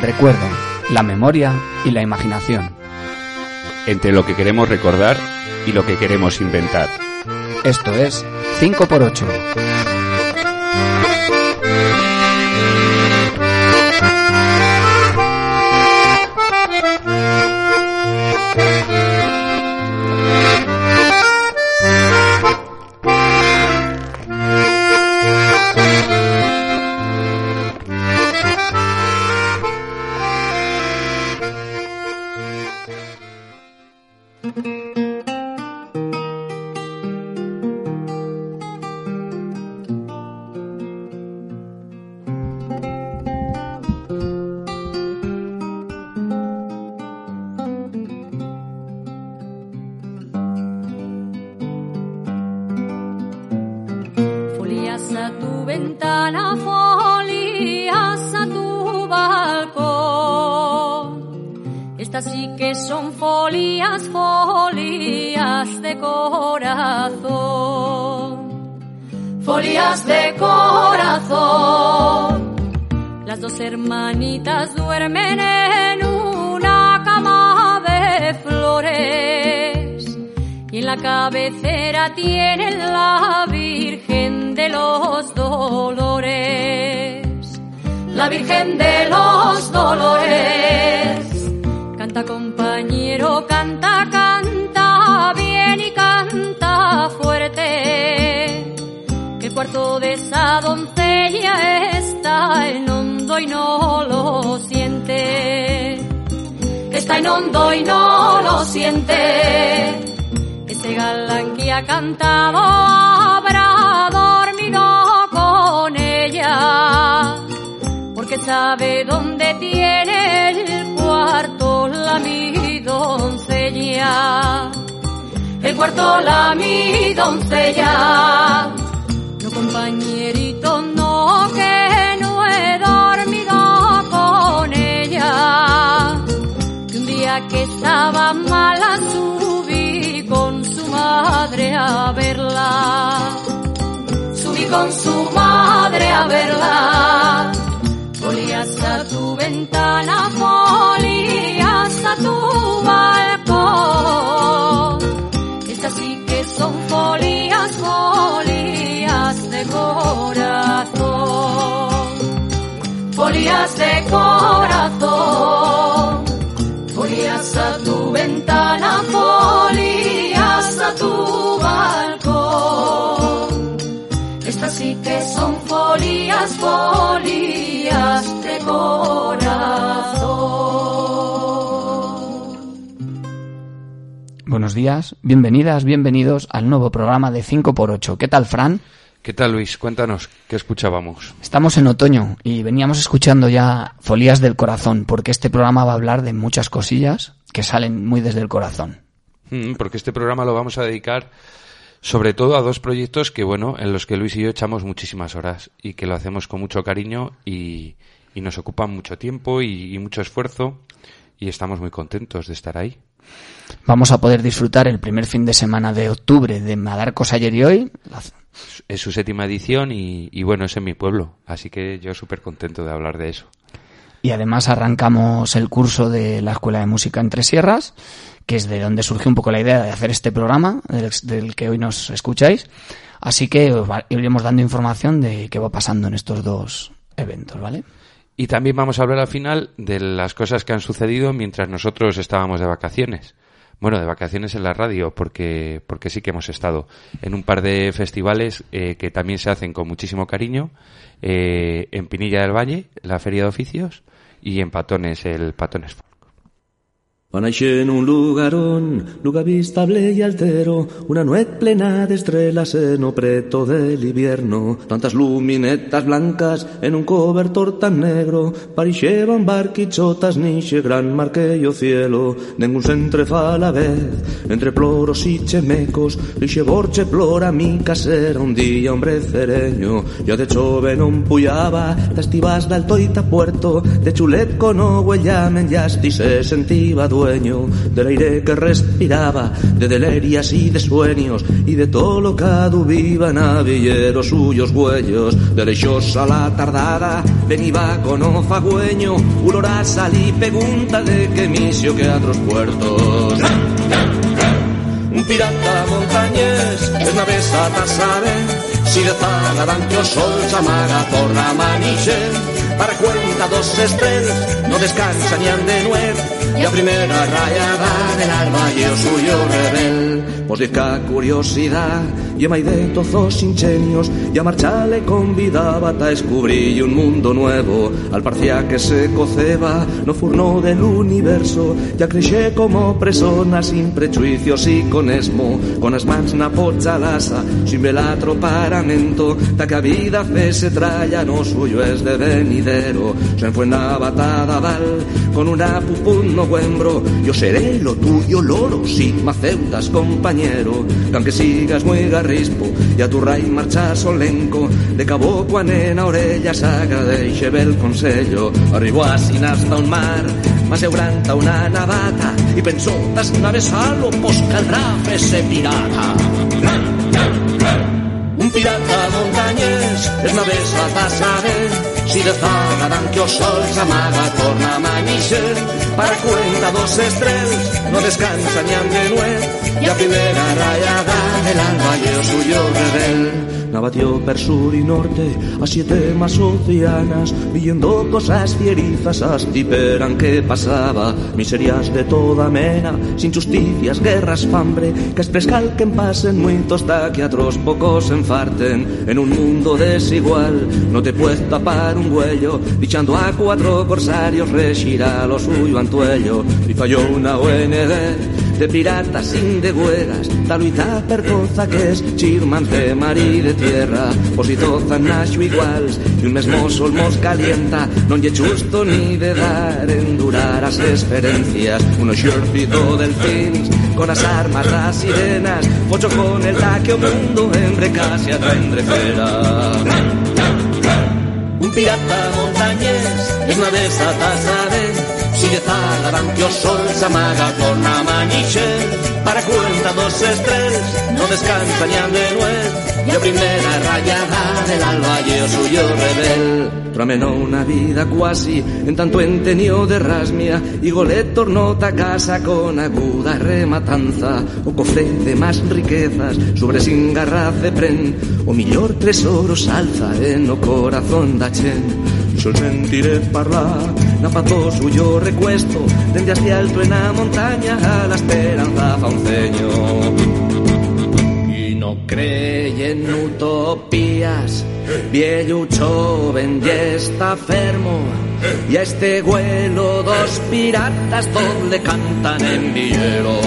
el recuerdo, la memoria y la imaginación. Entre lo que queremos recordar y lo que queremos inventar. Esto es 5x8. En hondo y no lo siente. Ese galán que ha cantado habrá dormido con ella, porque sabe dónde tiene el cuarto la mi doncella. El cuarto la mi doncella. No compañerito, estaba mala subí con su madre a verla. Subí con su madre a verla. Folías a tu ventana, folías a tu balcón. Estas sí que son folías, folías de corazón. Folías de corazón. Folías a tu ventana, folías a tu balcón. Estas sí que son folías, folías de corazón. Buenos días, bienvenidas, bienvenidos al nuevo programa de 5x8. ¿Qué tal, Fran? ¿Qué tal, Luis? Cuéntanos, ¿qué escuchábamos? Estamos en otoño y veníamos escuchando ya Folías del Corazón, porque este programa va a hablar de muchas cosillas que salen muy desde el corazón. Mm, porque este programa lo vamos a dedicar sobre todo a dos proyectos que, bueno, en los que Luis y yo echamos muchísimas horas y que lo hacemos con mucho cariño y, y nos ocupan mucho tiempo y, y mucho esfuerzo y estamos muy contentos de estar ahí. Vamos a poder disfrutar el primer fin de semana de octubre de Madarcos ayer y hoy. Es su séptima edición y, y bueno, es en mi pueblo, así que yo súper contento de hablar de eso. Y además arrancamos el curso de la Escuela de Música Entre Sierras, que es de donde surgió un poco la idea de hacer este programa, del, del que hoy nos escucháis. Así que os va- iremos dando información de qué va pasando en estos dos eventos, ¿vale? Y también vamos a hablar al final de las cosas que han sucedido mientras nosotros estábamos de vacaciones. Bueno, de vacaciones en la radio, porque, porque sí que hemos estado en un par de festivales eh, que también se hacen con muchísimo cariño. eh, en Pinilla del Valle, la Feria de Oficios, y en Patones, el Patones Folk. Va naixer en un lugarón, lugar vistable y altero, una nuez plena de estrellas en o preto del invierno, tantas luminetas blancas en un cobertor tan negro, parixeban barquichotas nixe gran marquello cielo, ningún se entrefa a la vez, entre ploros y chemecos, lixe borche plora mi casera un día hombre cereño, yo de chove non puyaba, tas tibas d'alto y puerto, de chulet con o huellamen yasti se sentiva dueño, del aire que respiraba, de delerias y de sueños, y de todo lo que viva navilleros suyos huellos. Derechosa la tardada, veniva con ofagüeño, urora salí pregunta de que misio que a otros puertos. Un pirata montañés, es una besata sabe, si de zaga dan que o sol chamaga por la maniche, para cuenta dos estrellas, no descansan ni han de nuez, y a primera rayada del alba y el suyo rebel. Vos dica curiosidad, y a de tozos ingenios, y a marchale convidaba a descubrir un mundo nuevo. Al parcia que se coceba, no furno del universo, ya creché como persona sin prejuicios y con esmo, con as mans na sin velatro paramento, ta que a vida fe se traya, no suyo es de venidero, se fue na batada val, con una pupun yo seré lo tuyo loro, si maceutas compañero, que aunque sigas muy garrispo, y a tu rey marcha solenco, de cabo a nena orellas agradeixe el consello, arribó así hasta un mar, más euranta una navata, y pensó, das naves lo pues caldrá ese pirata. Un pirata montañés es una vez a saber si de zaga dan que o sol s'amaga torna a amanixer para cuenta dos estrells no descansa ni han de nuez y a primera rayada del alba y el suyo rebel Navatió per sur y norte a siete más oceanas, viendo cosas fierizas astiperan que pasaba, miserias de toda mena, sin justicias, guerras, fambre, que exprescal que pasen muitos ta que otros pocos enfarten, en un mundo desigual, no te puedes tapar un huello, dichando a cuatro corsarios, rechirá lo suyo antuello, y falló una ONG de piratas sin de güeras, taluita per cosa que es chirman de mar y de tierra, positozan nacho iguals, y un mesmo sol mos calienta, non lle justo ni de dar endurar as experiencias, uno xorpito del fins, con as armas las sirenas, pocho con el taque mundo en casi a fera. Un pirata montañés es una de que o sol s'amaga torna a manixe para cuenta dos estrellas no descansa ni de nuez y a primera rayada del alba y o suyo rebel. Tramenó una vida cuasi en tanto entenio de rasmia y Golet tornó a casa con aguda rematanza o cofre de más riquezas sobre sin garra de pren o millor tesoros alza en o corazón da chen. Yo sentiré parlar na pato suyo recuesto Dende alto en la montaña a la esperanza fa un ceño Y no cree en utopías Viejo joven y está fermo. Y a este vuelo dos piratas donde cantan en villero.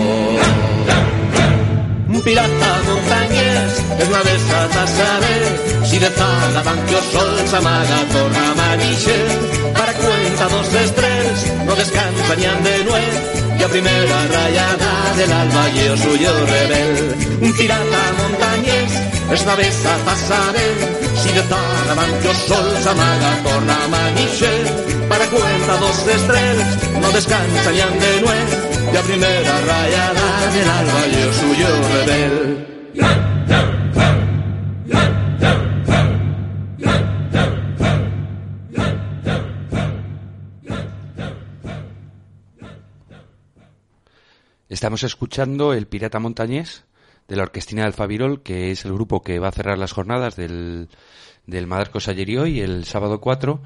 Pirata montañés es una de esas saber si de zaga van que o sol s'amaga torna manixe para cuenta dos no descansa ni de nuez, y a primera rayada del alba y el suyo rebel. Un pirata montañés, es una vez a pasar si de que o sol s'amaga por la maniche, para cuenta dos estrellas, no descansa ni de nuez, y a primera rayada del alba y el suyo rebel. Estamos escuchando El Pirata Montañés de la Orquestina del Fabirol, que es el grupo que va a cerrar las jornadas del, del Madarco hoy, el sábado 4.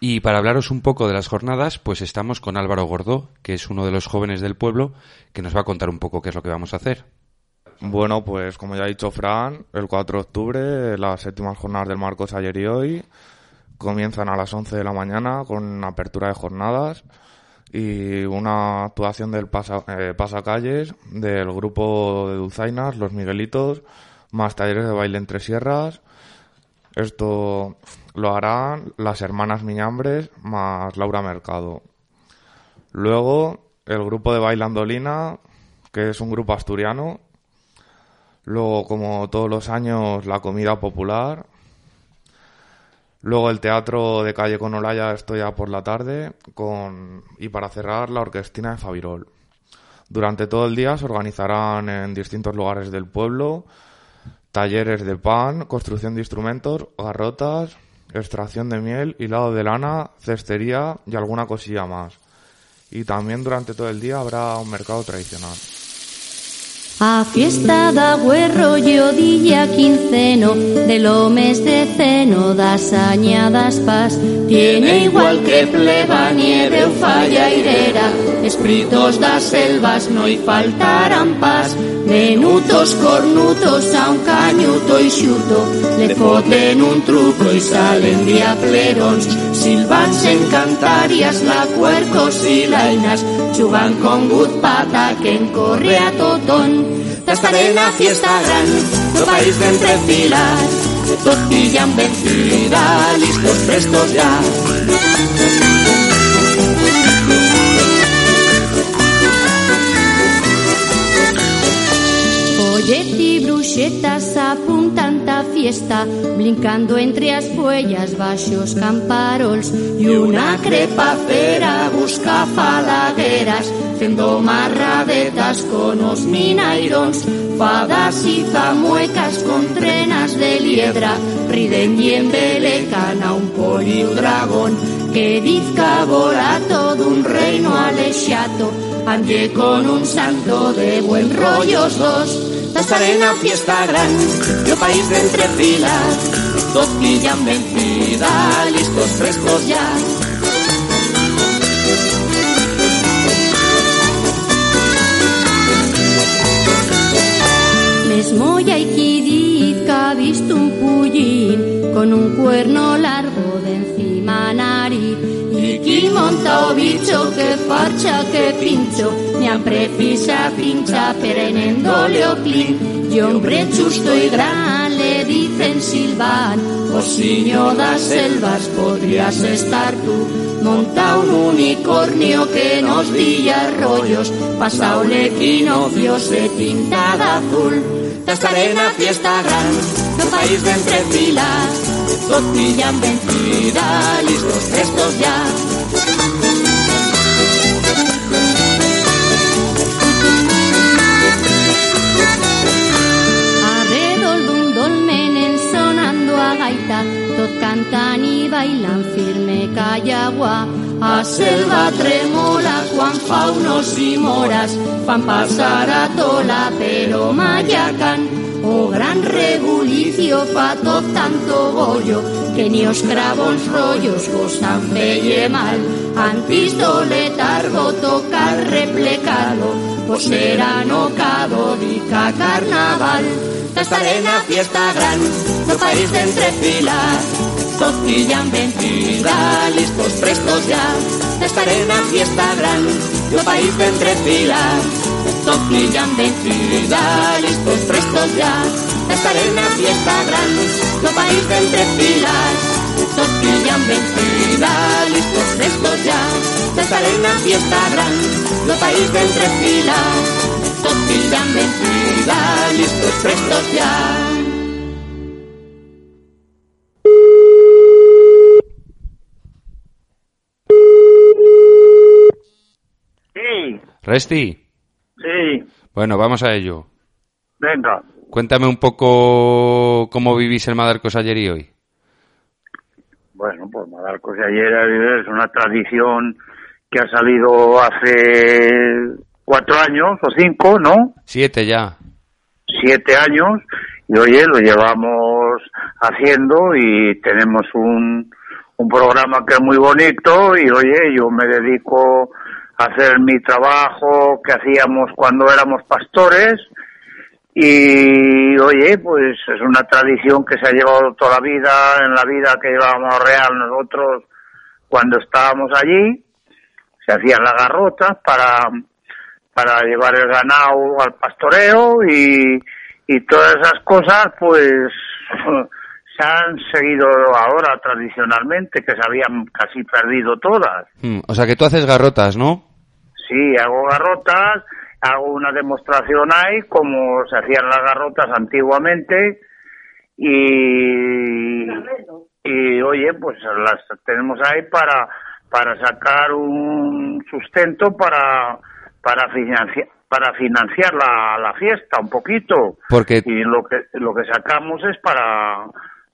Y para hablaros un poco de las jornadas, pues estamos con Álvaro Gordó, que es uno de los jóvenes del pueblo, que nos va a contar un poco qué es lo que vamos a hacer. Bueno, pues como ya ha dicho Fran, el 4 de octubre, las séptimas jornadas del Marcos ayer y hoy comienzan a las 11 de la mañana con apertura de jornadas y una actuación del pasa, eh, pasacalles del grupo de Dulzainas, Los Miguelitos, más talleres de baile entre sierras. Esto lo harán las hermanas Miñambres más Laura Mercado. Luego el grupo de Bailandolina, que es un grupo asturiano. Luego, como todos los años, la comida popular, Luego el teatro de calle con Olaya estoy ya por la tarde con y para cerrar la orquestina de Fabirol. Durante todo el día se organizarán en distintos lugares del pueblo talleres de pan, construcción de instrumentos, garrotas, extracción de miel, hilado de lana, cestería y alguna cosilla más. Y también durante todo el día habrá un mercado tradicional. A fiesta da güerro yo día quinceno, de lo mes de ceno das añadas paz. Tiene igual que pleba nieve o falla irera, espritos das selvas no y faltarán paz. Menutos cornutos a un cañuto y xuto, le foten un truco y salen diaplerons. Silbans en cantarias, la cuercos y lainas, chugan con guzpata que encorre a totón. Estaré en la fiesta gran, no país de entre filas, todos pillan vencida, listos, prestos ya. Y bruxetas apuntan ta fiesta, brincando entre as fuellas baixos camparols y una crepa fera busca falagueras, fendo marradetas con os minairons, fadas y zamuecas con trenas de liebra, riden y embelecan a un poli dragón, que dizca vola todo un reino alexato, ande con un santo de buen rollos dos. Estaré en la fiesta gran, yo país de entre filas, dos pillan vencida, listos, frescos ya. Mesmo ya hay qui dit que ha visto un pullín con un cuerno monta o bicho que farcha que pincho. Ni han precisa pincha perenendole o clin y hombre chusto y gran le dicen silvan o das selvas podrías estar tú. Monta un unicornio que nos dilla rollos. Pasa un equinoccio se pinta de azul. Estaré en la fiesta gran no país de entre filas. Todos pillan vencida listos prestos ya cantan i bailan firme callagua A selva tremola quan fa unos i moras. Fan passar a tola però mallacan O gran rebulicio fa tot tanto bollo Que ni os cravons rollos gozan felle mal. Antis do letargo toca replecalo Por será no dica carnaval. Estaré en la fiesta gran, no país de entre filas. Todos pillan vencida, listos, prestos ya. Estaré en la fiesta gran, no país de entre filas. Todos pillan vencida, listos, prestos ya. Estaré en la fiesta gran, no país de entre filas. Todos pillan vencida, listos, prestos ya Estaré en la fiesta gran, país de entre filas Todos pillan vencida, listos, prestos ya Sí, Resti, sí, bueno, vamos a ello. venga. Cuéntame un poco cómo vivís el Madarcos ayer y hoy. Bueno, pues Madarcos ayer es una tradición que ha salido hace cuatro años o cinco, ¿no? Siete ya. Siete años y oye, lo llevamos haciendo y tenemos un, un programa que es muy bonito y oye, yo me dedico a hacer mi trabajo que hacíamos cuando éramos pastores y oye, pues es una tradición que se ha llevado toda la vida, en la vida que llevábamos real nosotros cuando estábamos allí, se hacían las garrotas para, para llevar el ganado al pastoreo y, y todas esas cosas pues se han seguido ahora tradicionalmente, que se habían casi perdido todas. Hmm, O sea que tú haces garrotas, ¿no? Sí, hago garrotas, hago una demostración ahí como se hacían las garrotas antiguamente y, y oye, pues las tenemos ahí para, para sacar un sustento para, para financiar, para financiar la, la fiesta un poquito. Porque Y lo que, lo que sacamos es para,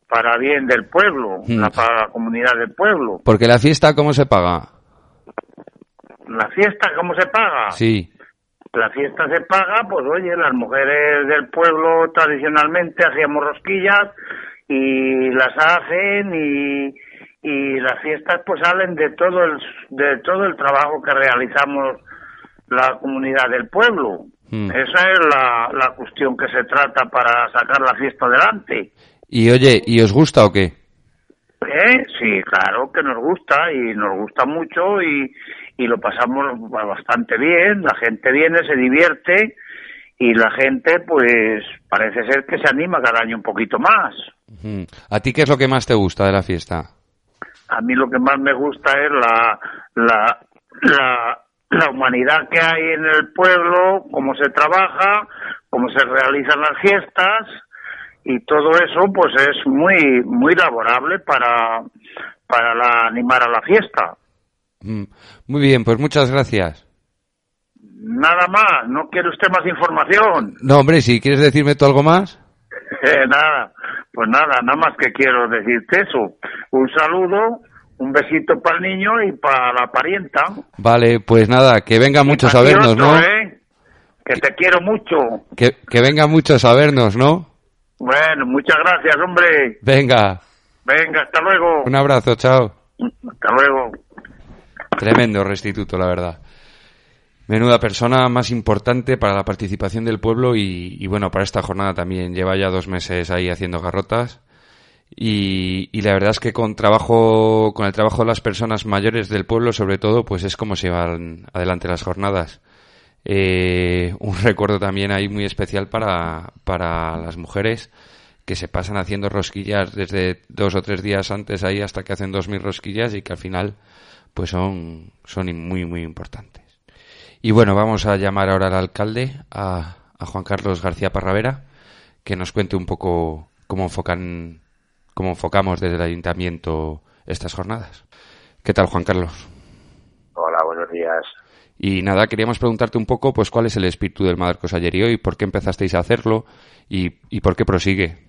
para bien del pueblo, Mm. la- para la comunidad del pueblo. porque la fiesta cómo se paga? La fiesta, ¿cómo se paga? Sí. La fiesta se paga, pues oye, las mujeres del pueblo tradicionalmente hacíamos rosquillas y las hacen y, y las fiestas pues salen de todo el de todo el trabajo que realizamos la comunidad del pueblo. Mm. Esa es la, la cuestión que se trata para sacar la fiesta adelante. Y oye, ¿y os gusta o qué? ¿Eh? Sí, claro que nos gusta y nos gusta mucho y, y lo pasamos bastante bien, la gente viene, se divierte y la gente pues parece ser que se anima cada año un poquito más. Mm. ¿A ti qué es lo que más te gusta de la fiesta? A mí lo que más me gusta es la, la, la, la humanidad que hay en el pueblo, cómo se trabaja, cómo se realizan las fiestas y todo eso pues es muy muy laborable para para la- animar a la fiesta. Mm. Muy bien, pues muchas gracias. Nada más, ¿no quiere usted más información? No, hombre, si quieres decirme tú algo más. Eh, nada, pues nada, nada más que quiero decirte eso. Un saludo, un besito para el niño y para la parienta. Vale, pues nada, que vengan muchos a vernos, ¿no? ¿eh? Que te quiero mucho. Que, que vengan muchos a vernos, ¿no? Bueno, muchas gracias, hombre. Venga, Venga, hasta luego. un abrazo, chao. Hasta luego. Tremendo restituto, la verdad. Menuda persona más importante para la participación del pueblo y, y bueno, para esta jornada también. Lleva ya dos meses ahí haciendo garrotas. Y, y la verdad es que con trabajo, con el trabajo de las personas mayores del pueblo, sobre todo, pues es como se llevan adelante las jornadas. Eh, un recuerdo también ahí muy especial para, para las mujeres que se pasan haciendo rosquillas desde dos o tres días antes ahí hasta que hacen dos mil rosquillas y que al final pues son, son muy muy importantes. Y bueno, vamos a llamar ahora al alcalde, a, a Juan Carlos García Parravera, que nos cuente un poco cómo enfocan, cómo enfocamos desde el ayuntamiento estas jornadas. ¿Qué tal, Juan Carlos? Hola, buenos días. Y nada, queríamos preguntarte un poco, pues, cuál es el espíritu del Marcos ayer y hoy, por qué empezasteis a hacerlo y, y por qué prosigue.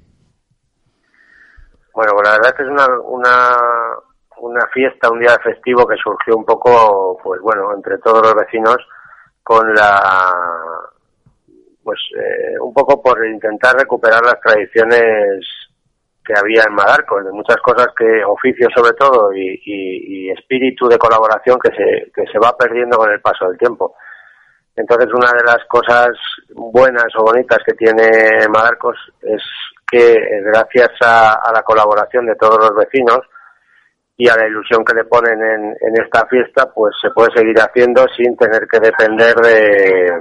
Bueno, pues la verdad que es una, una, una fiesta, un día festivo que surgió un poco, pues bueno, entre todos los vecinos con la, pues eh, un poco por intentar recuperar las tradiciones que había en Madarcos, de muchas cosas que, oficio sobre todo, y, y- espíritu de colaboración que se, que se va perdiendo con el paso del tiempo. Entonces, una de las cosas buenas o bonitas que tiene Madarcos es que eh, gracias a, a la colaboración de todos los vecinos y a la ilusión que le ponen en, en esta fiesta, pues se puede seguir haciendo sin tener que depender de,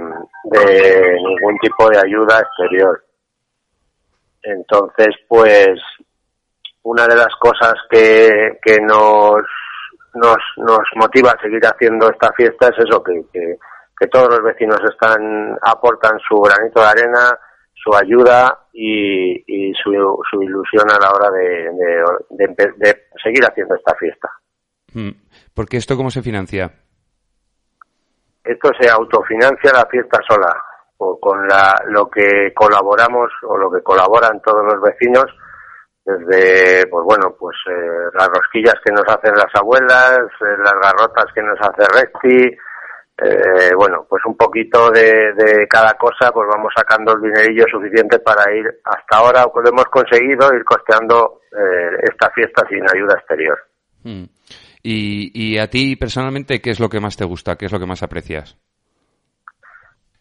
de ningún tipo de ayuda exterior. Entonces, pues, una de las cosas que, que nos, nos, nos motiva a seguir haciendo esta fiesta es eso, que, que, todos los vecinos están, aportan su granito de arena, su ayuda y, y su, su ilusión a la hora de, de seguir haciendo esta fiesta. Mm. Porque esto cómo se financia. Esto se autofinancia la fiesta sola, o con la, lo que colaboramos o lo que colaboran todos los vecinos, desde, pues bueno, pues eh, las rosquillas que nos hacen las abuelas, eh, las garrotas que nos hace Rexti, eh, bueno, pues un poquito de, de cada cosa, pues vamos sacando el dinerillo suficiente para ir, hasta ahora lo hemos conseguido, ir costeando eh, esta fiesta sin ayuda exterior. Mm. Y, y a ti personalmente, ¿qué es lo que más te gusta? ¿Qué es lo que más aprecias?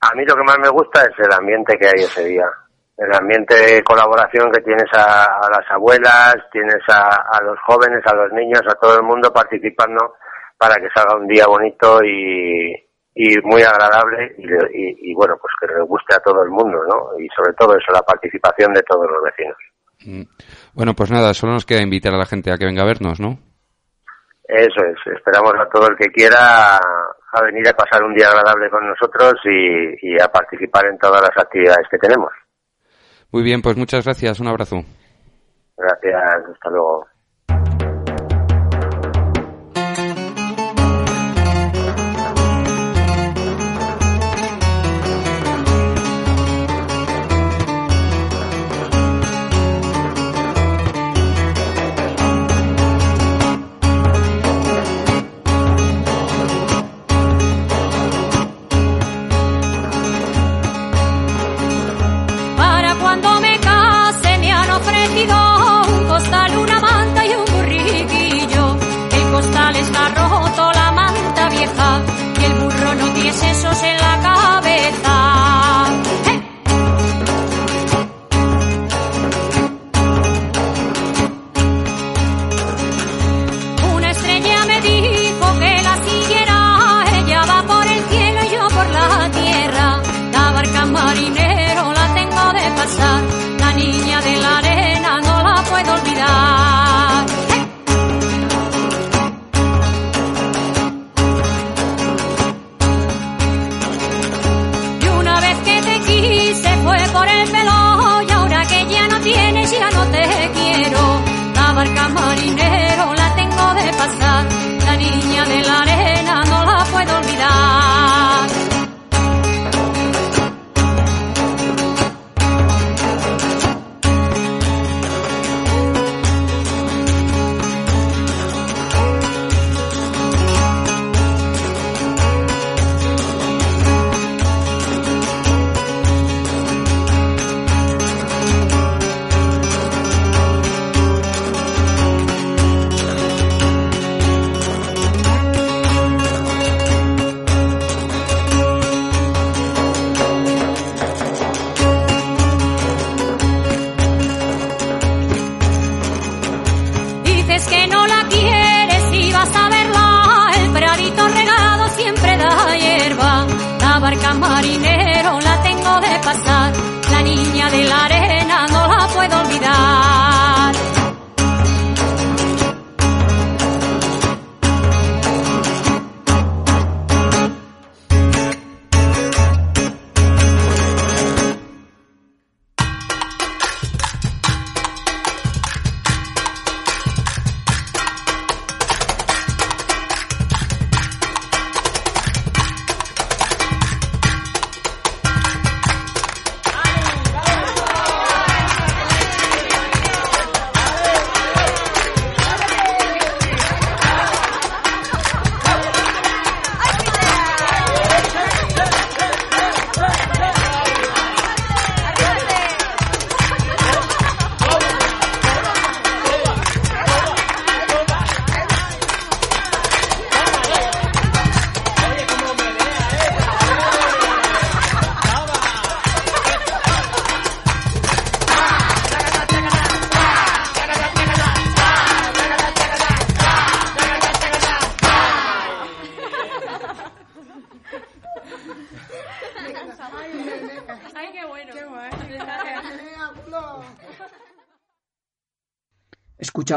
A mí lo que más me gusta es el ambiente que hay ese día. El ambiente de colaboración que tienes a, a las abuelas, tienes a, a los jóvenes, a los niños, a todo el mundo participando para que salga un día bonito y, y muy agradable y, y- y, bueno, pues que le guste a todo el mundo, ¿no? Y sobre todo eso, la participación de todos los vecinos. Mm. Bueno, pues nada, solo nos queda invitar a la gente a que venga a vernos, ¿no? Eso es, esperamos a todo el que quiera a venir a pasar un día agradable con nosotros y, y a participar en todas las actividades que tenemos. Muy bien, pues muchas gracias, un abrazo. Gracias, hasta luego.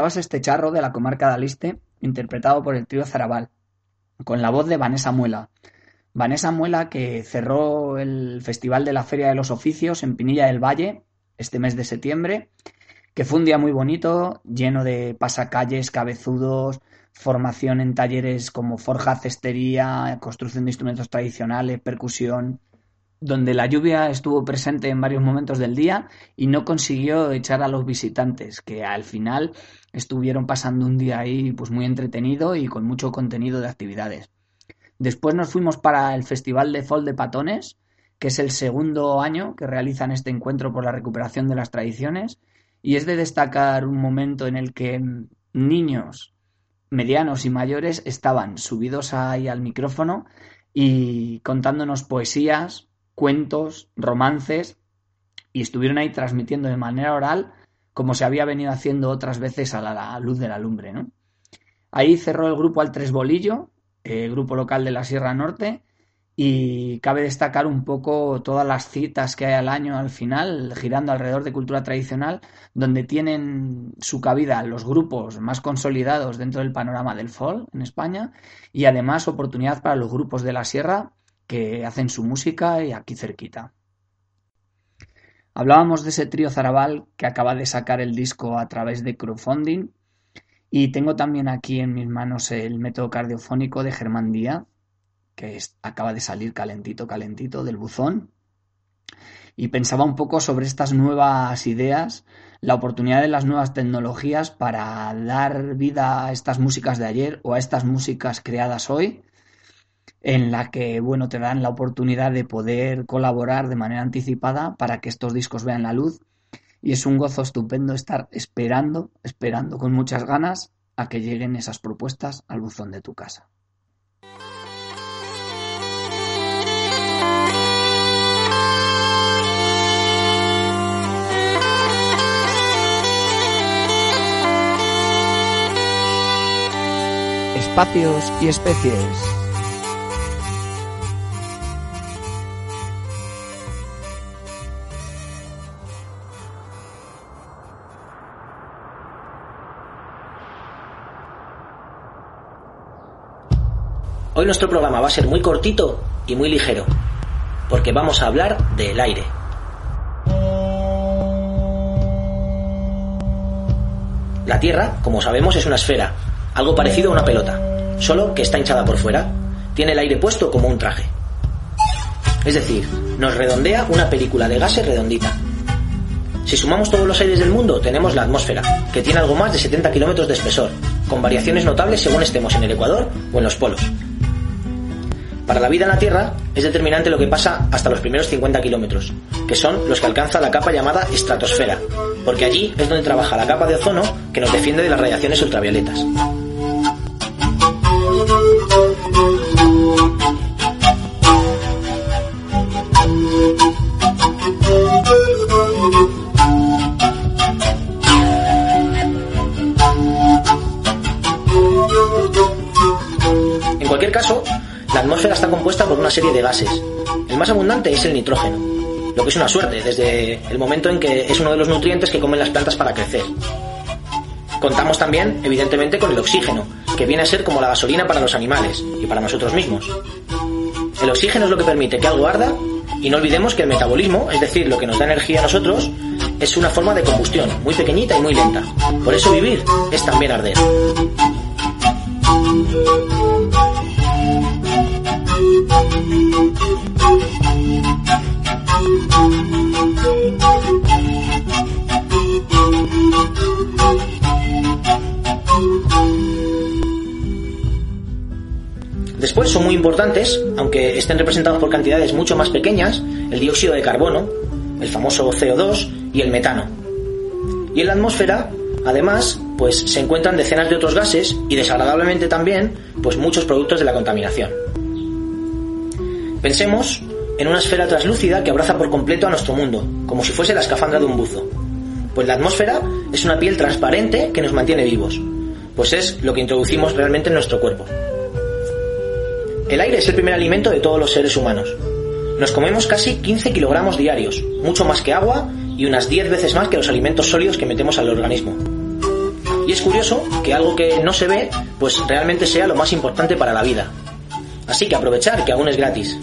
Este charro de la comarca de Aliste, interpretado por el trío Zarabal, con la voz de Vanessa Muela. Vanessa Muela que cerró el Festival de la Feria de los Oficios en Pinilla del Valle este mes de septiembre, que fue un día muy bonito, lleno de pasacalles, cabezudos, formación en talleres como forja, cestería, construcción de instrumentos tradicionales, percusión, donde la lluvia estuvo presente en varios momentos del día y no consiguió echar a los visitantes, que al final estuvieron pasando un día ahí pues muy entretenido y con mucho contenido de actividades. Después nos fuimos para el Festival de Folk de Patones, que es el segundo año que realizan este encuentro por la recuperación de las tradiciones, y es de destacar un momento en el que niños, medianos y mayores estaban subidos ahí al micrófono y contándonos poesías, cuentos, romances, y estuvieron ahí transmitiendo de manera oral como se había venido haciendo otras veces a la, luz de la lumbre. ¿no? Ahí cerró el grupo al Tres Bolillo, eh, grupo local de la Sierra Norte, y cabe destacar un poco todas las citas que hay al año al final, girando alrededor de cultura tradicional, donde tienen su cabida los grupos más consolidados dentro del panorama del folk en España, y además oportunidad para los grupos de la Sierra que hacen su música y aquí cerquita. Hablábamos de ese trío Zarabal que acaba de sacar el disco a través de crowdfunding. Y tengo también aquí en mis manos el método cardiofónico de Germán Díaz que acaba de salir calentito, calentito del buzón. Y pensaba un poco sobre estas nuevas ideas, la oportunidad de las nuevas tecnologías para dar vida a estas músicas de ayer o a estas músicas creadas hoy en la que bueno te dan la oportunidad de poder colaborar de manera anticipada para que estos discos vean la luz y es un gozo estupendo estar esperando, esperando con muchas ganas a que lleguen esas propuestas al buzón de tu casa. Espacios y especies. Hoy nuestro programa va a ser muy cortito y muy ligero, porque vamos a hablar del aire. La Tierra, como sabemos, es una esfera, algo parecido a una pelota, solo que está hinchada por fuera. Tiene el aire puesto como un traje. Es decir, nos redondea una película de gases redondita. Si sumamos todos los aires del mundo, tenemos la atmósfera, que tiene algo más de 70 kilómetros de espesor, con variaciones notables según estemos en el Ecuador o en los polos. Para la vida en la Tierra es determinante lo que pasa hasta los primeros 50 kilómetros, que son los que alcanza la capa llamada estratosfera, porque allí es donde trabaja la capa de ozono que nos defiende de las radiaciones ultravioletas. En cualquier caso, la atmósfera está compuesta por una serie de gases. El más abundante es el nitrógeno, lo que es una suerte desde el momento en que es uno de los nutrientes que comen las plantas para crecer. Contamos también, evidentemente, con el oxígeno, que viene a ser como la gasolina para los animales y para nosotros mismos. El oxígeno es lo que permite que algo arda y no olvidemos que el metabolismo, es decir, lo que nos da energía a nosotros, es una forma de combustión muy pequeñita y muy lenta. Por eso vivir es también arder. Después son muy importantes, aunque estén representados por cantidades mucho más pequeñas, el dióxido de carbono, el famoso CO2 y el metano. Y en la atmósfera, además, pues se encuentran decenas de otros gases y desagradablemente también, pues muchos productos de la contaminación. Pensemos en una esfera translúcida que abraza por completo a nuestro mundo, como si fuese la escafandra de un buzo. Pues la atmósfera es una piel transparente que nos mantiene vivos, pues es lo que introducimos realmente en nuestro cuerpo. El aire es el primer alimento de todos los seres humanos. Nos comemos casi 15 kilogramos diarios, mucho más que agua y unas 10 veces más que los alimentos sólidos que metemos al organismo. Y es curioso que algo que no se ve, pues realmente sea lo más importante para la vida. Así que aprovechar que aún es gratis.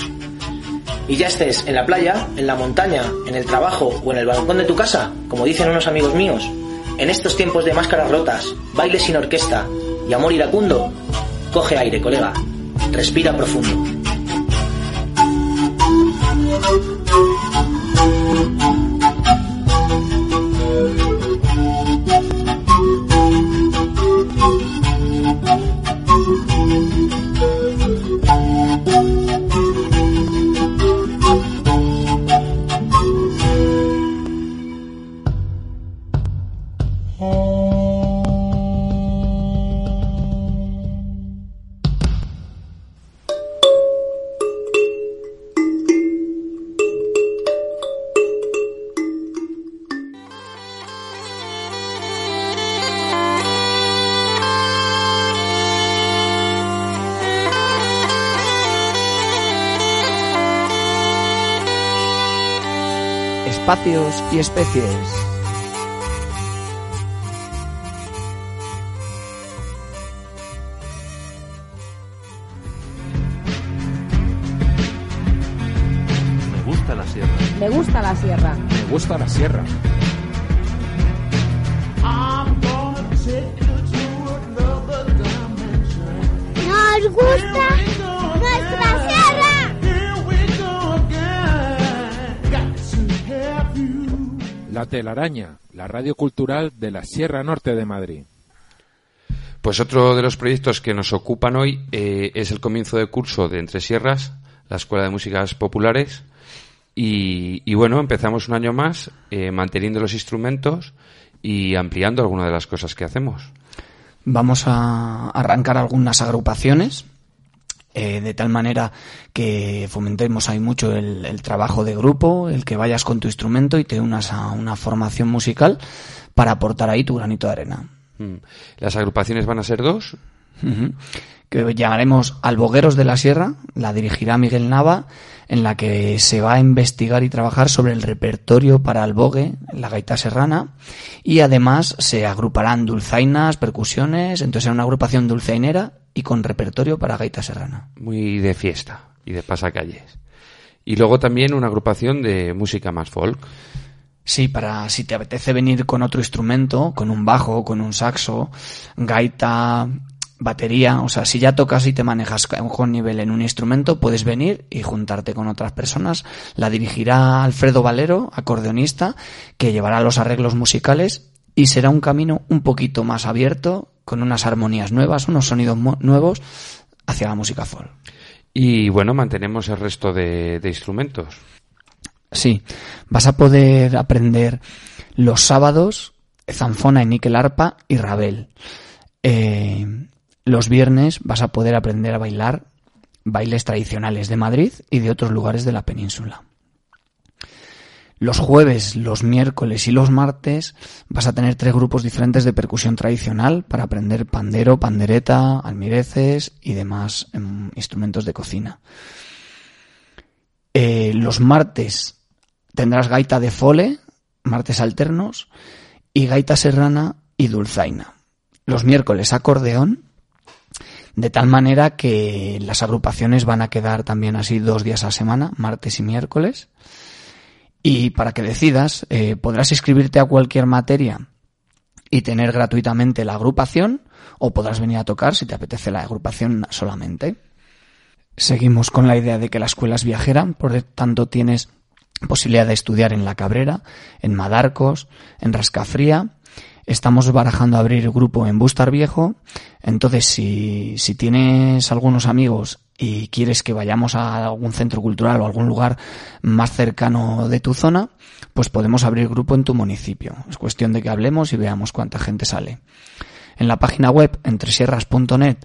Y ya estés en la playa, en la montaña, en el trabajo o en el balcón de tu casa, como dicen unos amigos míos, en estos tiempos de máscaras rotas, bailes sin orquesta y amor iracundo, coge aire, colega. Respira profundo. Espacios y especies. Me gusta la sierra. Me gusta la sierra. Me gusta la sierra. Nos gusta La telaraña, la radio cultural de la Sierra Norte de Madrid. Pues otro de los proyectos que nos ocupan hoy eh, es el comienzo de curso de Entre Sierras, la Escuela de Músicas Populares. Y, y bueno, empezamos un año más eh, manteniendo los instrumentos y ampliando algunas de las cosas que hacemos. Vamos a arrancar algunas agrupaciones eh, de tal manera que fomentemos ahí mucho el, el, trabajo de grupo, el que vayas con tu instrumento y te unas a una formación musical para aportar ahí tu granito de arena. Mm. ¿Las agrupaciones van a ser dos? Uh -huh. que llamaremos Albogueros de la Sierra, la dirigirá Miguel Nava, en la que se va a investigar y trabajar sobre el repertorio para albogue, la gaita serrana, y además se agruparán dulzainas, percusiones, entonces será una agrupación dulzainera y con repertorio para gaita serrana. Muy de fiesta y de pasacalles. Y luego también una agrupación de música más folk. Sí, para si te apetece venir con otro instrumento, con un bajo, con un saxo, gaita, batería, o sea, si ya tocas y te manejas con nivel en un instrumento, puedes venir y juntarte con otras personas. La dirigirá Alfredo Valero, acordeonista, que llevará los arreglos musicales y será un camino un poquito más abierto, con unas armonías nuevas, unos sonidos nuevos hacia la música folk. Y bueno, mantenemos el resto de, de instrumentos. Sí, vas a poder aprender los sábados zanfona y níquel arpa y rabel. Eh, los viernes vas a poder aprender a bailar bailes tradicionales de Madrid y de otros lugares de la península. Los jueves, los miércoles y los martes vas a tener tres grupos diferentes de percusión tradicional para aprender pandero, pandereta, almireces y demás em, instrumentos de cocina. Eh, los martes tendrás gaita de fole, martes alternos, y gaita serrana y dulzaina. Los miércoles acordeón de tal manera que las agrupaciones van a quedar también así dos días a semana, martes y miércoles. Y para que decidas, eh, podrás inscribirte a cualquier materia y tener gratuitamente la agrupación o podrás venir a tocar si te apetece la agrupación solamente. Seguimos con la idea de que la escuela es viajera, por lo tanto tienes posibilidad de estudiar en La Cabrera, en Madarcos, en Rascafría Estamos barajando abrir grupo en Bustar Viejo. Entonces, si, si tienes algunos amigos y quieres que vayamos a algún centro cultural o algún lugar más cercano de tu zona, pues podemos abrir grupo en tu municipio. Es cuestión de que hablemos y veamos cuánta gente sale. En la página web entresierras.net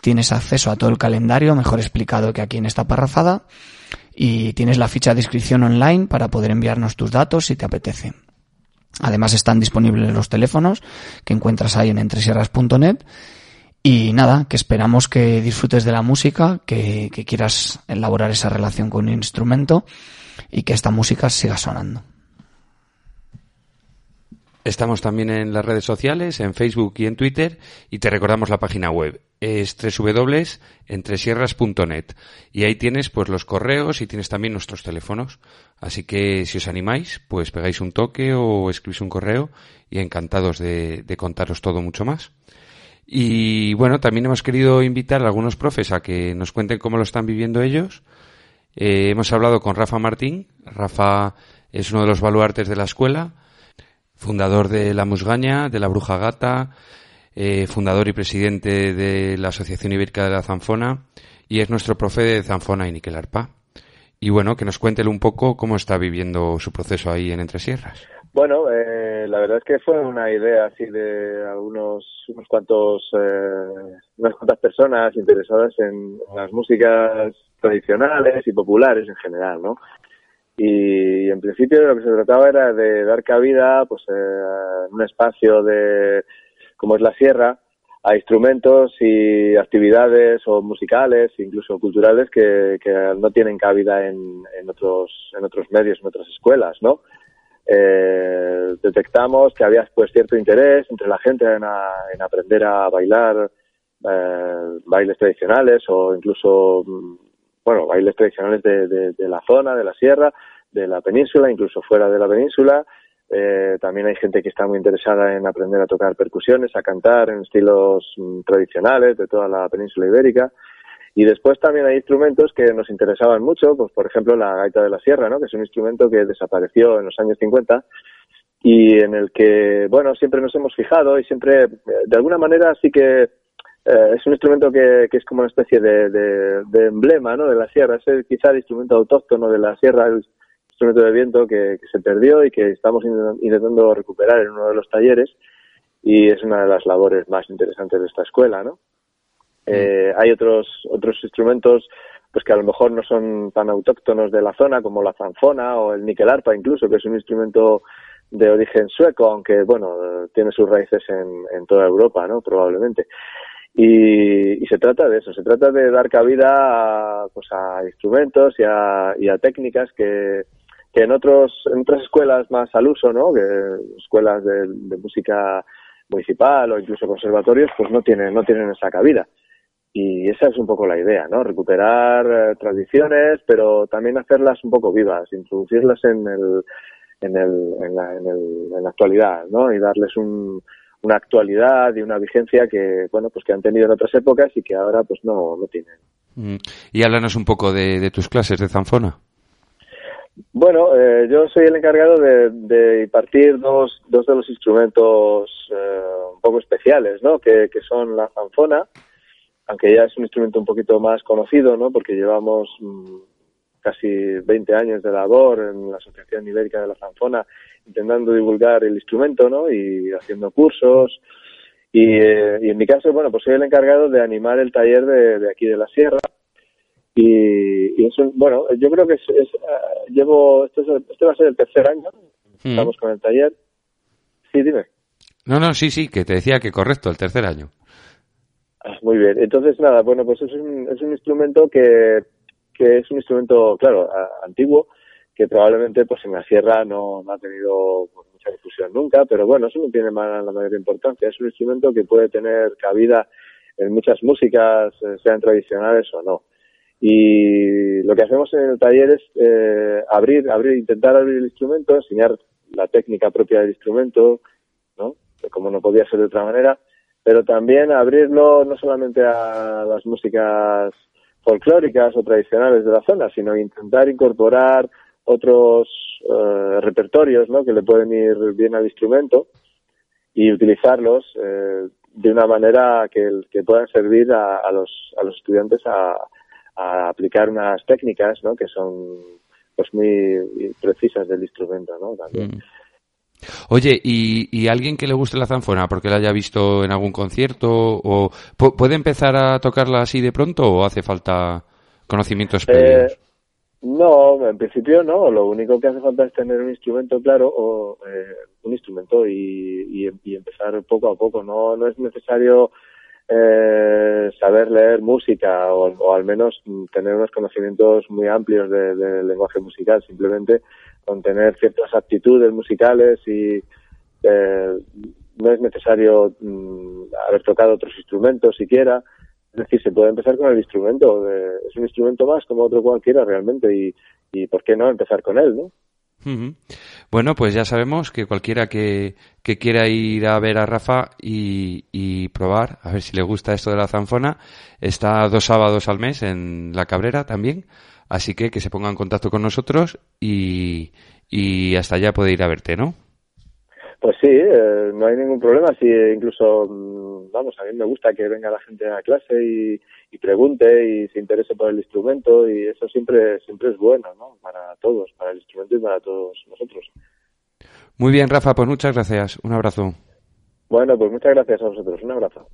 tienes acceso a todo el calendario, mejor explicado que aquí en esta parrafada, y tienes la ficha de inscripción online para poder enviarnos tus datos si te apetece. Además están disponibles los teléfonos que encuentras ahí en entresierras.net. Y nada, que esperamos que disfrutes de la música, que, quieras elaborar esa relación con un instrumento y que esta música siga sonando. Estamos también en las redes sociales, en Facebook y en Twitter, y te recordamos la página web. Es www.entresierras.net. Y ahí tienes pues los correos y tienes también nuestros teléfonos. Así que si os animáis, pues pegáis un toque o escribís un correo y encantados de, contaros todo mucho más. Y bueno, también hemos querido invitar a algunos profes a que nos cuenten cómo lo están viviendo ellos. Eh, hemos hablado con Rafa Martín. Rafa es uno de los baluartes de la escuela fundador de La Musgaña, de La Bruja Gata, eh, fundador y presidente de la Asociación Ibérica de la Zanfona y es nuestro profe de Zanfona y Niquel Arpa. Y bueno, que nos cuente un poco cómo está viviendo su proceso ahí en Entre Sierras. Bueno, eh, la verdad es que fue una idea así de algunos, unos cuantos, eh, unas cuantas personas interesadas en las músicas tradicionales y populares en general, ¿no? y en principio lo que se trataba era de dar cabida pues eh, un espacio de como es la sierra a instrumentos y actividades o musicales incluso culturales que, que no tienen cabida en, en otros en otros medios en otras escuelas no eh, detectamos que había pues cierto interés entre la gente en, en aprender a bailar eh, bailes tradicionales o incluso mm, bueno, bailes tradicionales de, de, la zona, de la sierra, de la península, incluso fuera de la península. Eh, también hay gente que está muy interesada en aprender a tocar percusiones, a cantar en estilos mm, tradicionales de toda la península ibérica. Y después también hay instrumentos que nos interesaban mucho, pues por ejemplo la gaita de la sierra, ¿no? que es un instrumento que desapareció en los años 50 y en el que, bueno, siempre nos hemos fijado y siempre, eh, de alguna manera sí que eh, es un instrumento que, que, es como una especie de, de, emblema ¿no? de la sierra, es quizá el instrumento autóctono de la sierra, el instrumento de viento que, se perdió y que estamos intentando recuperar en uno de los talleres y es una de las labores más interesantes de esta escuela, ¿no? Eh, hay otros otros instrumentos pues que a lo mejor no son tan autóctonos de la zona como la zanfona o el níquel arpa incluso que es un instrumento de origen sueco aunque bueno tiene sus raíces en, en toda Europa no probablemente Y, y se trata de eso, se trata de dar cabida a, pues a instrumentos y a, y a técnicas que, que en otros en otras escuelas más al uso, ¿no? Que escuelas de, de música municipal o incluso conservatorios, pues no tienen no tienen esa cabida. Y esa es un poco la idea, ¿no? Recuperar eh, tradiciones, pero también hacerlas un poco vivas, introducirlas en el en el en la, en el, en la actualidad, ¿no? Y darles un, una actualidad y una vigencia que bueno pues que han tenido en otras épocas y que ahora pues no no tienen. Mm. Y háblanos un poco de, de tus clases de zanfona. Bueno, eh, yo soy el encargado de, de impartir dos, dos de los instrumentos eh, un poco especiales, ¿no? Que, que son la zanfona, aunque ya es un instrumento un poquito más conocido, ¿no? Porque llevamos mm, casi 20 años de labor en la Asociación Ibérica de la Zanfona intentando divulgar el instrumento, ¿no? Y haciendo cursos. Y, eh, y en mi caso, bueno, pues soy el encargado de animar el taller de, de aquí de la Sierra. Y, y eso, bueno, yo creo que es, es, uh, llevo, este, es el- este va a ser el tercer año, Mm. estamos con el taller. Sí, dime. No, no, sí, sí, que te decía que correcto, el tercer año. Ah, Muy bien. Entonces, nada, bueno, pues es un, es un instrumento que, que es un instrumento, claro, a- antiguo, que probablemente pues en la sierra no, ha tenido pues, mucha difusión nunca, pero bueno, eso no tiene la mayor importancia. Es un instrumento que puede tener cabida en muchas músicas, eh, sean tradicionales o no. Y lo que hacemos en el taller es eh, abrir, abrir, intentar abrir el instrumento, enseñar la técnica propia del instrumento, ¿no? Como no podía ser de otra manera, pero también abrirlo no solamente a las músicas folclóricas o tradicionales de la zona, sino intentar incorporar otros eh, repertorios ¿no? que le pueden ir bien al instrumento y utilizarlos eh, de una manera que, que puedan servir a, a, los, a los estudiantes a, aplicar unas técnicas ¿no? que son pues muy precisas del instrumento ¿no? también. Mm. Oye, ¿y, ¿y alguien que le guste la zanfona porque la haya visto en algún concierto o pu- puede empezar a tocarla así de pronto o hace falta conocimientos previos? Eh, no, en principio no. Lo único que hace falta es tener un instrumento claro o eh, un instrumento y, y, y empezar poco a poco. No, no es necesario eh, saber leer música o, o al menos tener unos conocimientos muy amplios de, de lenguaje musical. Simplemente con tener ciertas aptitudes musicales y eh, no es necesario mm, haber tocado otros instrumentos siquiera. Es decir, se puede empezar con el instrumento. es un instrumento más como otro cualquiera realmente y, y ¿por qué no empezar con él, no? Bueno, pues ya sabemos que cualquiera que, que quiera ir a ver a Rafa y, y probar, a ver si le gusta esto de la zanfona, está dos sábados al mes en La Cabrera también, así que que se ponga en contacto con nosotros y, y hasta allá puede ir a verte, ¿no? Pues sí, eh, no hay ningún problema. Si incluso, mm, vamos, a mí me gusta que venga la gente a clase y, y pregunte y se interese por el instrumento y eso siempre siempre es bueno, ¿no? Para todos, para el instrumento y para todos nosotros. Muy bien, Rafa, pues muchas gracias. Un abrazo. Bueno, pues muchas gracias a vosotros. Un abrazo.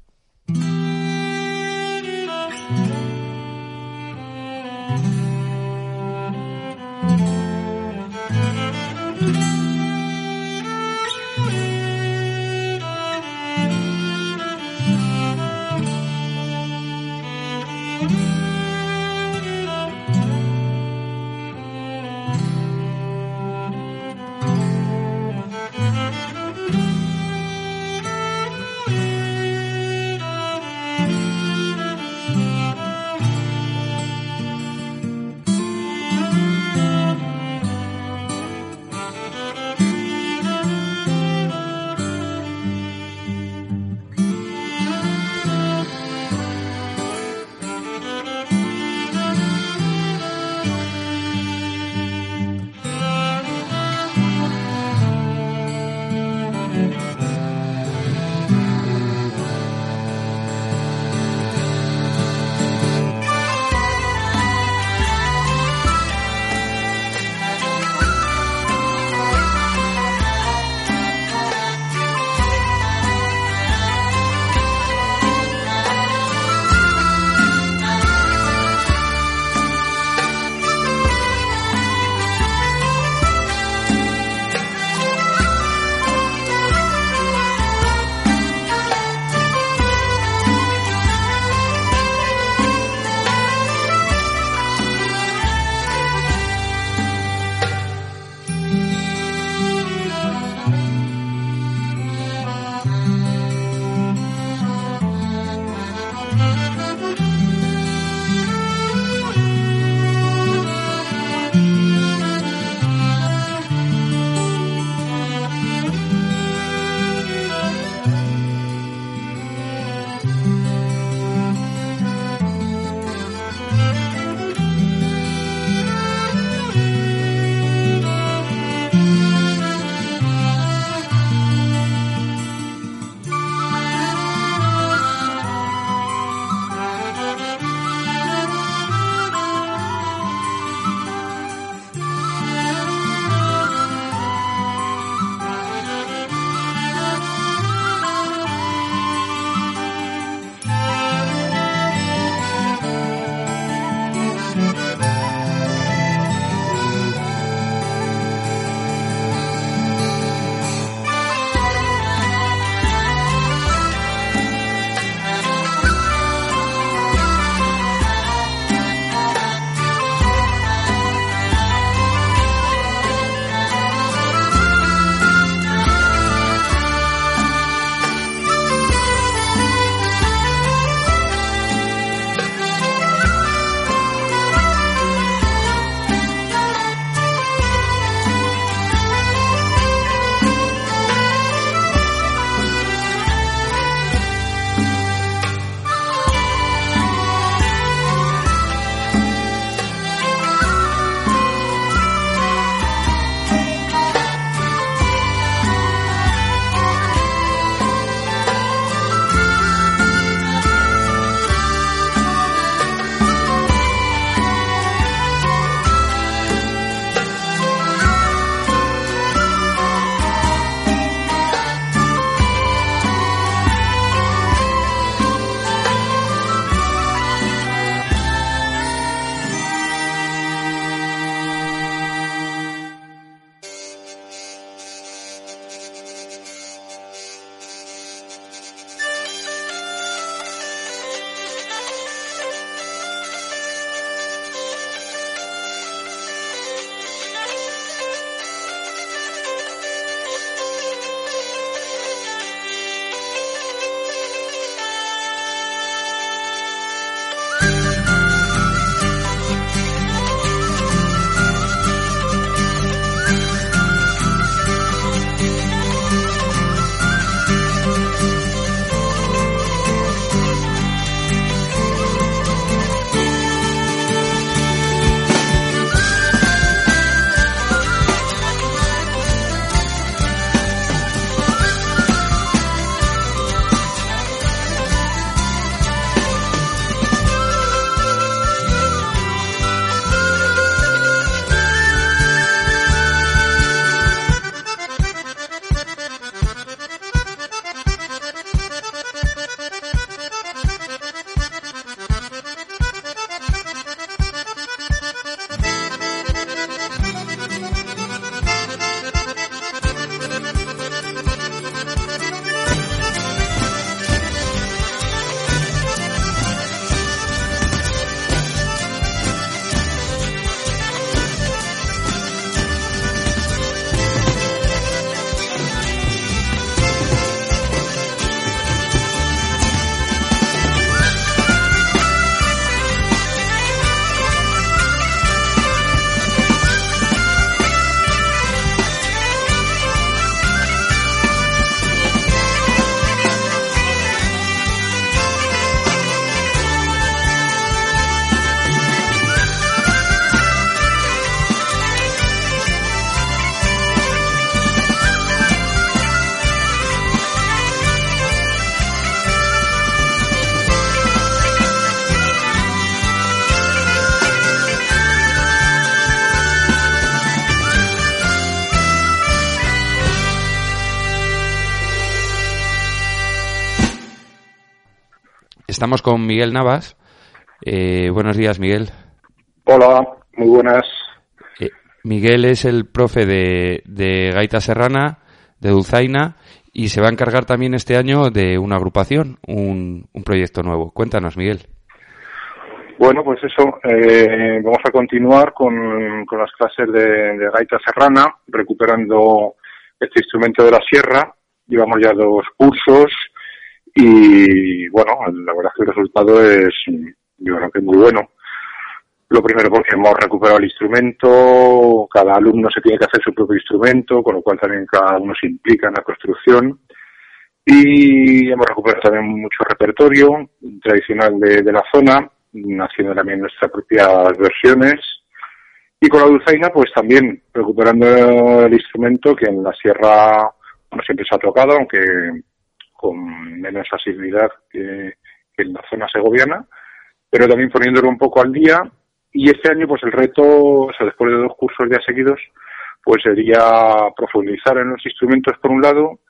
Estamos con Miguel Navas. Eh, buenos días, Miguel. Hola, muy buenas. Eh, Miguel es el profe de, de Gaita Serrana, de Dulzaina, y se va a encargar también este año de una agrupación, un, un proyecto nuevo. Cuéntanos, Miguel. Bueno, pues eso, eh, vamos a continuar con, con las clases de, de gaita serrana, recuperando este instrumento de la sierra. Llevamos ya dos cursos y, bueno, la verdad que el resultado es, yo creo que es muy bueno. Lo primero porque hemos recuperado el instrumento, cada alumno se tiene que hacer su propio instrumento, con lo cual también cada uno se implica en la construcción. Y hemos recuperado también mucho repertorio tradicional de, de la zona, haciendo también nuestras propias versiones. Y con la dulzaina, pues también recuperando el instrumento que en la sierra bueno, siempre se ha tocado, aunque con menos asiduidad que, en la zona segoviana, pero también poniéndolo un poco al día. Y este año, pues el reto, o sea, después de dos cursos ya seguidos, pues sería profundizar en los instrumentos por un lado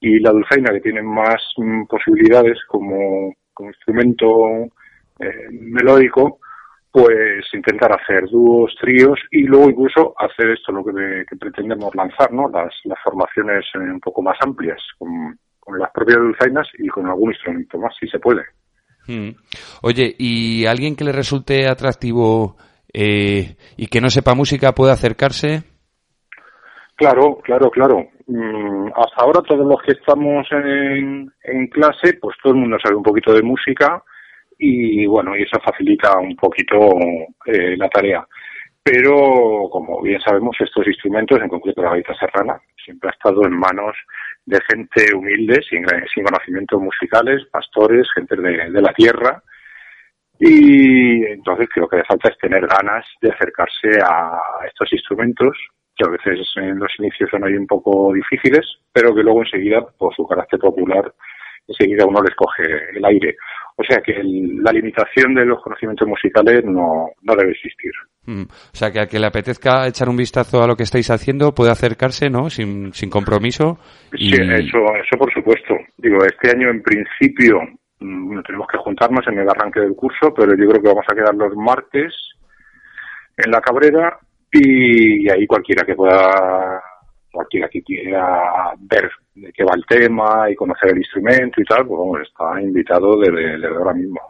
y la dulzaina, que tiene más mm, posibilidades como, como instrumento eh, melódico, pues intentar hacer dúos, tríos y luego incluso hacer esto, lo que, que pretendemos lanzar, ¿no? Las, las formaciones eh, un poco más amplias, con, con las propias dulzainas y con algún instrumento más, si se puede. Mm. Oye, ¿y alguien que le resulte atractivo eh, y que no sepa música puede acercarse? Claro, claro, claro. Mm, hasta ahora todos los que estamos en, en clase, pues todo el mundo sabe un poquito de música y bueno, y eso facilita un poquito eh, la tarea. Pero, como bien sabemos, estos instrumentos, en concreto la gaita serrana, siempre ha estado en manos de gente humilde, sin, sin conocimientos musicales, pastores, gente de, la tierra, y entonces creo que hace falta es tener ganas de acercarse a estos instrumentos, que a veces en los inicios son ahí un poco difíciles, pero que luego enseguida, por su carácter popular, enseguida uno les coge el aire. O sea que la limitación de los conocimientos musicales no debe existir. Mm. O sea, que a que le apetezca echar un vistazo a lo que estáis haciendo puede acercarse, ¿no? Sin, sin compromiso. Sí, eso, eso por supuesto. Digo, este año en principio mm, bueno, tenemos que juntarnos en el arranque del curso, pero yo creo que vamos a quedar los martes en la Cabrera y ahí cualquiera que pueda, cualquiera que quiera ver de qué va el tema y conocer el instrumento y tal, pues está invitado desde, desde ahora mismo.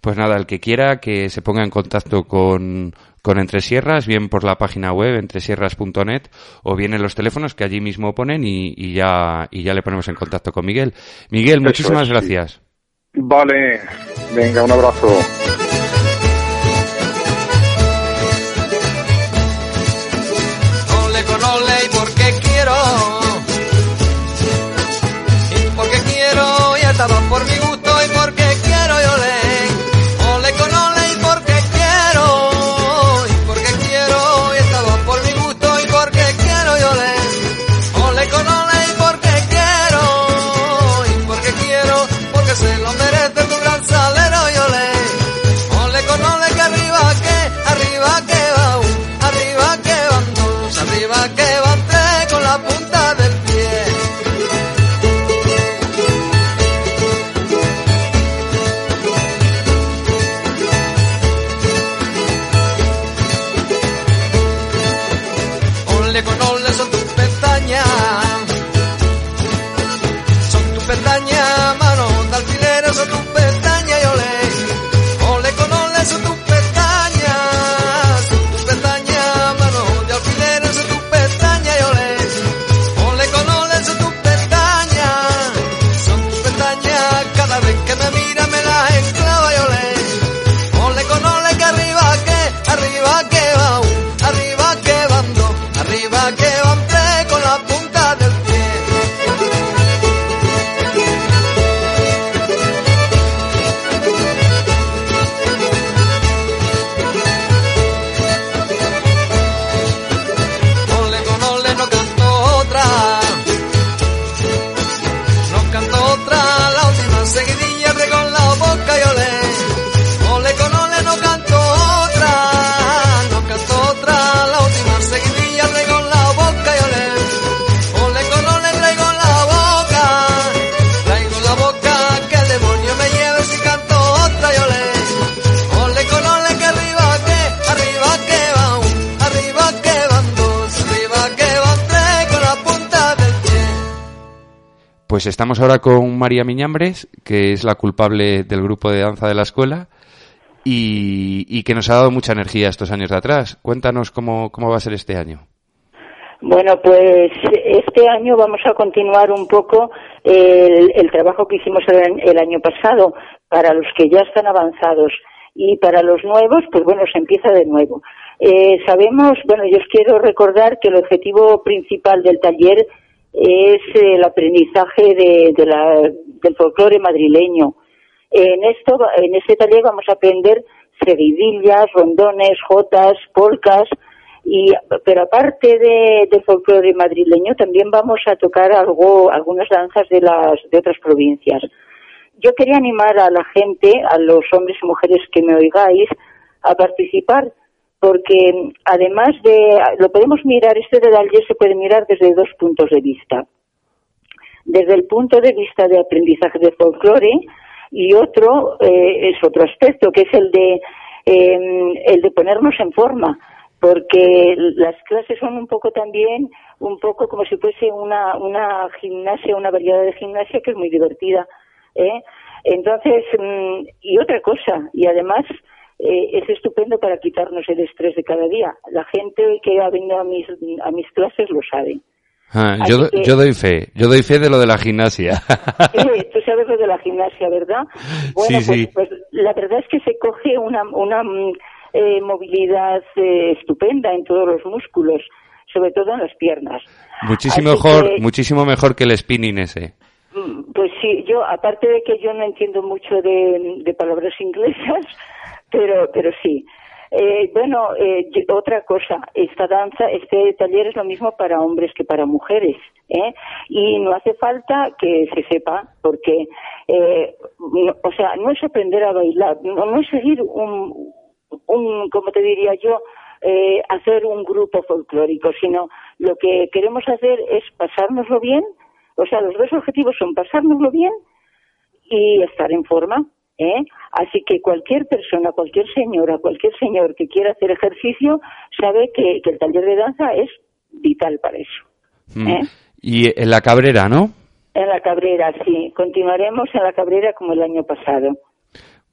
Pues nada, el que quiera que se ponga en contacto con, con Entresierras, bien por la página web entresierras.net o bien en los teléfonos que allí mismo ponen y, y, ya, y ya le ponemos en contacto con Miguel. Miguel, Eso muchísimas es, sí. gracias. Vale, venga, un abrazo. Son Pues estamos ahora con María Miñambres, que es la culpable del grupo de danza de la escuela y, que nos ha dado mucha energía estos años de atrás. Cuéntanos cómo, cómo va a ser este año. Bueno, pues este año vamos a continuar un poco el, el trabajo que hicimos el, el año pasado para los que ya están avanzados y para los nuevos, pues bueno, se empieza de nuevo. Eh, sabemos, bueno, yo os quiero recordar que el objetivo principal del taller es el aprendizaje de, la, del folclore madrileño. En esto, en este taller vamos a aprender seguidillas, rondones, jotas, polcas, y, pero aparte de, del folclore madrileño, también vamos a tocar algo, algunas danzas de las, de otras provincias. Yo quería animar a la gente, a los hombres y mujeres que me oigáis, a participar, porque además de, lo podemos mirar, este de taller se puede mirar desde dos puntos de vista. Desde el punto de vista de aprendizaje de folclore, y otro eh, es otro aspecto, que es el de, eh, el de ponernos en forma porque las clases son un poco también, un poco como si fuese una, una gimnasia, una variedad de gimnasia que es muy divertida. ¿eh? Entonces, mm, y otra cosa, y además eh, es estupendo para quitarnos el estrés de cada día. La gente que ha venido a mis, a mis clases lo sabe. Ah, yo, que- yo doy fe, yo doy fe de lo de la gimnasia. Eh, Tú sabes lo de la gimnasia, ¿verdad? Bueno, Sí, pues, sí. pues la verdad es que se coge una, una mm, eh, movilidad eh, estupenda en todos los músculos, sobre todo en las piernas. muchísimo Así mejor, que- muchísimo mejor que el spinning ese. Mm, Pues sí, yo, aparte de que yo no entiendo mucho de, de palabras inglesas, pero, pero sí. Eh, bueno, eh, otra cosa, esta danza, este taller es lo mismo para hombres que para mujeres, ¿eh? Y no hace falta que se sepa, porque, eh, no- o sea, no es aprender a bailar, no, no es seguir un, un, como te diría yo, eh, hacer un grupo folclórico, sino lo que queremos hacer es pasárnoslo bien, o sea, los dos objetivos son pasárnoslo bien y estar en forma. ¿Eh? Así que cualquier persona, cualquier señora, cualquier señor que quiera hacer ejercicio sabe que, que el taller de danza es vital para eso. Mm. ¿eh? Y en la cabrera, ¿no? En la Cabrera, sí. Continuaremos en la Cabrera como el año pasado.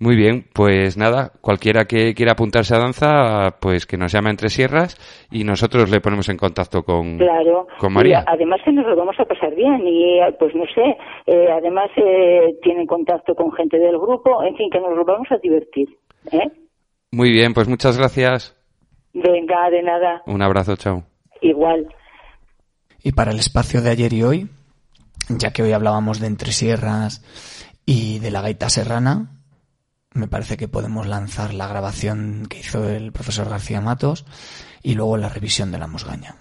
Muy bien, pues nada, cualquiera que quiera apuntarse a danza, pues que nos llame entre sierras y nosotros le ponemos en contacto con, Claro. con María. Y además que nos lo vamos a pasar bien y pues no sé, eh, además eh, tienen contacto con gente del grupo, en fin, que nos lo vamos a divertir. ¿eh? Muy bien, pues muchas gracias. Venga, de nada, Un abrazo, chao. igual. Y para el espacio de ayer y hoy, ya que hoy hablábamos de Entre Sierras y de la gaita serrana, me parece que podemos lanzar la grabación que hizo el profesor García Matos y luego la revisión de la musgaña.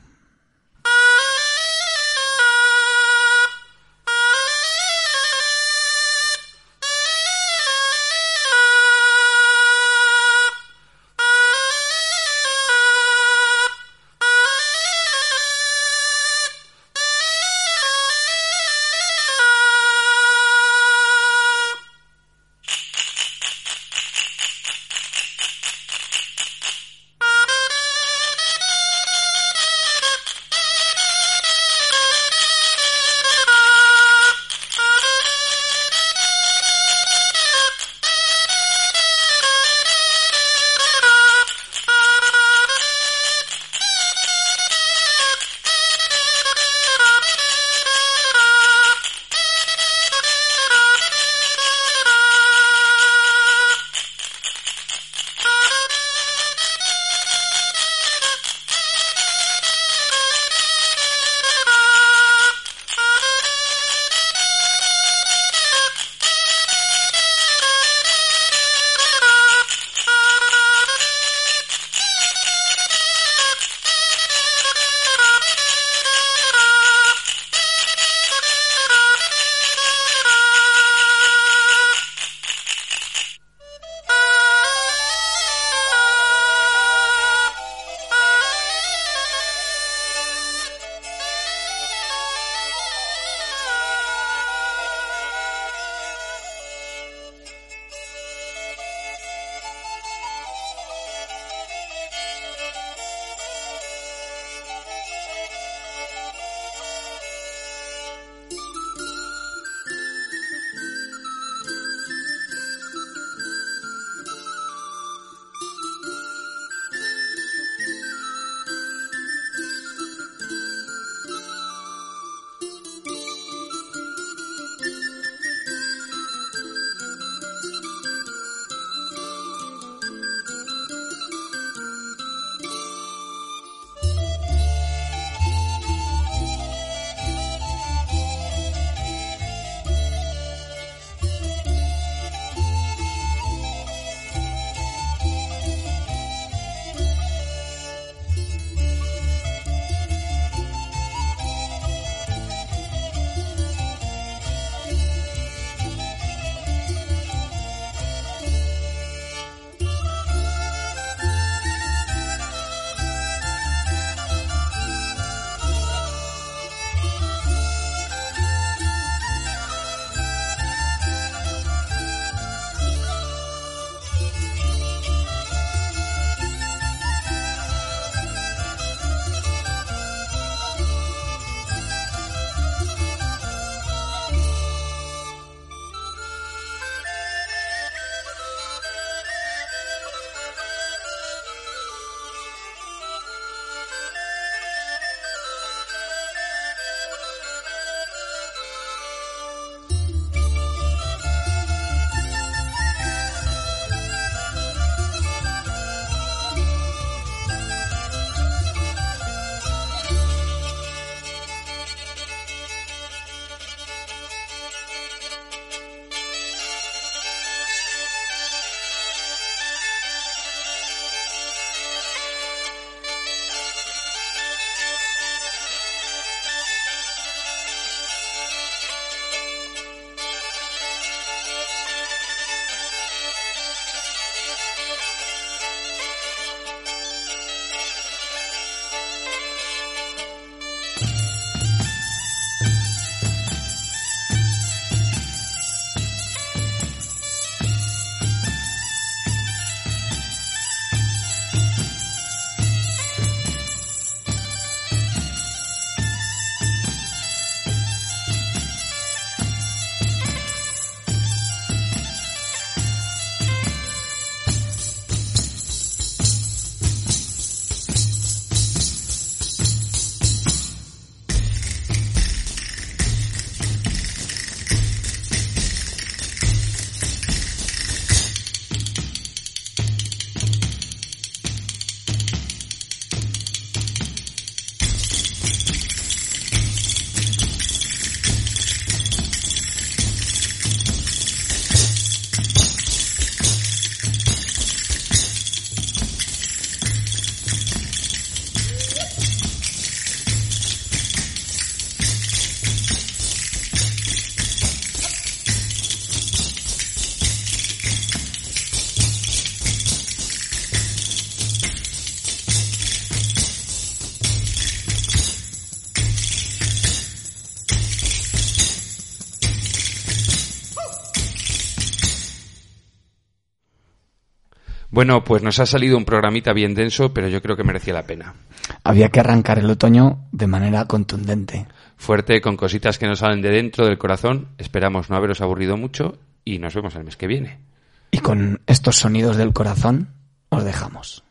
Bueno, pues nos ha salido un programita bien denso, pero yo creo que merecía la pena. Había que arrancar el otoño de manera contundente. Fuerte, con cositas que nos salen de dentro del corazón. Esperamos no haberos aburrido mucho y nos vemos el mes que viene. Y con estos sonidos del corazón os dejamos.